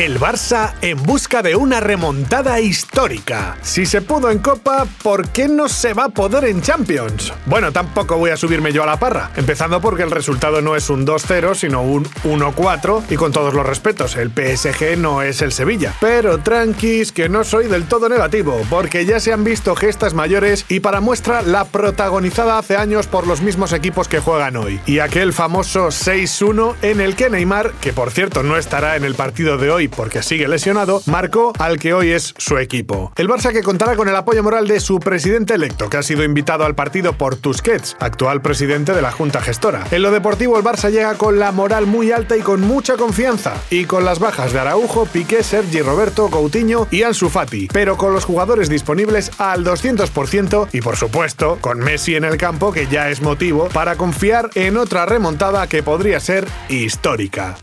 El Barça en busca de una remontada histórica. Si se pudo en Copa, ¿por qué no se va a poder en Champions? Bueno, tampoco voy a subirme yo a la parra, empezando porque el resultado no es un 2-0, sino un 1-4, y con todos los respetos, el PSG no es el Sevilla. Pero tranquis, que no soy del todo negativo, porque ya se han visto gestas mayores y para muestra la protagonizada hace años por los mismos equipos que juegan hoy. Y aquel famoso 6-1 en el que Neymar, que por cierto no estará en el partido de hoy porque sigue lesionado, marcó al que hoy es su equipo. El Barça que contará con el apoyo moral de su presidente electo, que ha sido invitado al partido por Tusquets, actual presidente de la Junta Gestora. En lo deportivo, el Barça llega con la moral muy alta y con mucha confianza, y con las bajas de Araujo, Piqué, Sergi Roberto, Coutinho y Ansu Fati, pero con los jugadores disponibles al 200% y por supuesto con Messi en el campo, que ya es motivo para confiar en otra remontada que podría ser histórica.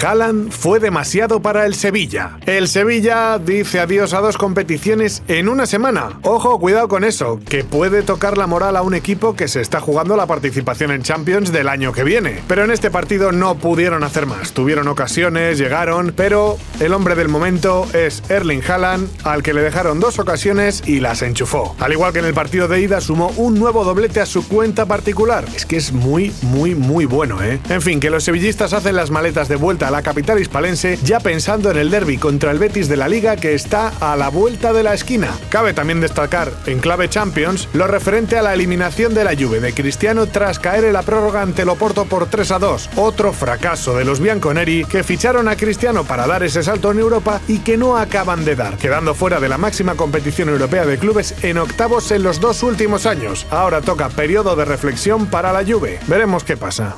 Haaland fue demasiado para el Sevilla. El Sevilla dice adiós a dos competiciones en una semana. Ojo, cuidado con eso, que puede tocar la moral a un equipo que se está jugando la participación en Champions del año que viene. Pero en este partido no pudieron hacer más. Tuvieron ocasiones, llegaron, pero el hombre del momento es Erling Haaland, al que le dejaron dos ocasiones y las enchufó. Al igual que en el partido de ida, sumó un nuevo doblete a su cuenta particular. Es que es muy, muy, muy bueno, ¿eh? En fin, que los sevillistas hacen las maletas de vuelta la capital hispalense ya pensando en el derby contra el Betis de la Liga que está a la vuelta de la esquina. Cabe también destacar, en clave Champions, lo referente a la eliminación de la Juve de Cristiano tras caer en la prórroga ante el Oporto por 3 a 2. Otro fracaso de los bianconeri que ficharon a Cristiano para dar ese salto en Europa y que no acaban de dar, quedando fuera de la máxima competición europea de clubes en octavos en los dos últimos años. Ahora toca periodo de reflexión para la Juve. Veremos qué pasa.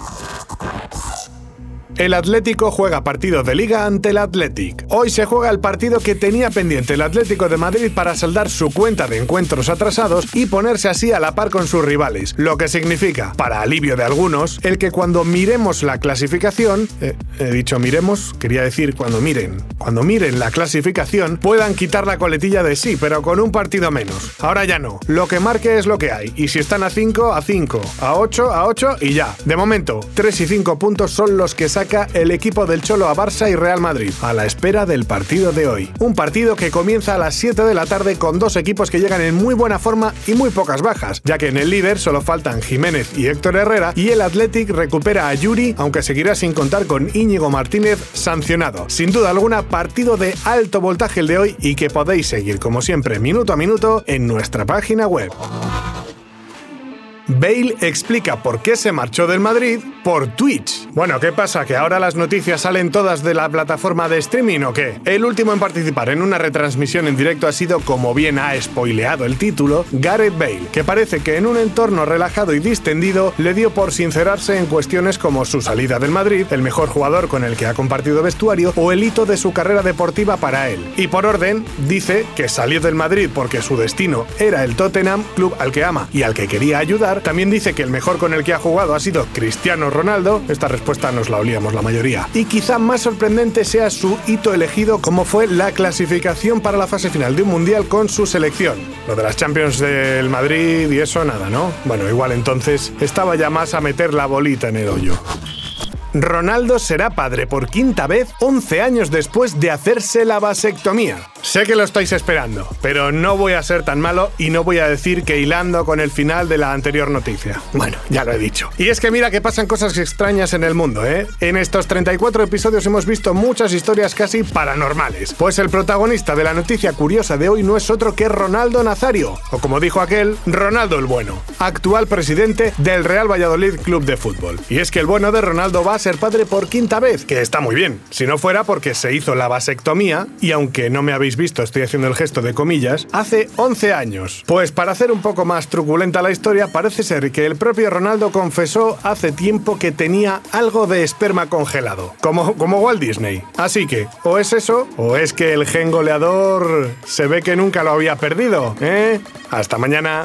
El Atlético juega partido de liga ante el Athletic. Hoy se juega el partido que tenía pendiente el Atlético de Madrid para saldar su cuenta de encuentros atrasados y ponerse así a la par con sus rivales, lo que significa, para alivio de algunos, el que cuando miremos la clasificación, eh, he dicho miremos, quería decir cuando miren, cuando miren la clasificación, puedan quitar la coletilla de sí, pero con un partido menos. Ahora ya no, lo que marque es lo que hay, y si están a 5, a 5, a 8, a 8 y ya. De momento, 3 y 5 puntos son los que sacan el equipo del Cholo a Barça y Real Madrid, a la espera del partido de hoy. Un partido que comienza a las 7 de la tarde con dos equipos que llegan en muy buena forma y muy pocas bajas, ya que en el líder solo faltan Jiménez y Héctor Herrera y el Athletic recupera a Yuri, aunque seguirá sin contar con Íñigo Martínez sancionado. Sin duda alguna, partido de alto voltaje el de hoy y que podéis seguir como siempre minuto a minuto en nuestra página web. Bale explica por qué se marchó del Madrid por Twitch. Bueno, ¿qué pasa? ¿Que ahora las noticias salen todas de la plataforma de streaming o qué? El último en participar en una retransmisión en directo ha sido, como bien ha spoileado el título, Gareth Bale, que parece que en un entorno relajado y distendido le dio por sincerarse en cuestiones como su salida del Madrid, el mejor jugador con el que ha compartido vestuario o el hito de su carrera deportiva para él. Y por orden, dice que salió del Madrid porque su destino era el Tottenham, club al que ama y al que quería ayudar, también dice que el mejor con el que ha jugado ha sido Cristiano Ronaldo. Esta respuesta nos la olíamos la mayoría. Y quizá más sorprendente sea su hito elegido como fue la clasificación para la fase final de un mundial con su selección. Lo de las Champions del Madrid y eso nada, ¿no? Bueno, igual entonces estaba ya más a meter la bolita en el hoyo. Ronaldo será padre por quinta vez 11 años después de hacerse la vasectomía. Sé que lo estáis esperando, pero no voy a ser tan malo y no voy a decir que hilando con el final de la anterior noticia. Bueno, ya lo he dicho. Y es que mira que pasan cosas extrañas en el mundo, ¿eh? En estos 34 episodios hemos visto muchas historias casi paranormales. Pues el protagonista de la noticia curiosa de hoy no es otro que Ronaldo Nazario, o como dijo aquel, Ronaldo el Bueno, actual presidente del Real Valladolid Club de Fútbol. Y es que el bueno de Ronaldo va ser padre por quinta vez, que está muy bien. Si no fuera porque se hizo la vasectomía, y aunque no me habéis visto, estoy haciendo el gesto de comillas, hace 11 años. Pues para hacer un poco más truculenta la historia, parece ser que el propio Ronaldo confesó hace tiempo que tenía algo de esperma congelado, como, como Walt Disney. Así que, o es eso, o es que el gen goleador se ve que nunca lo había perdido, ¿eh? Hasta mañana.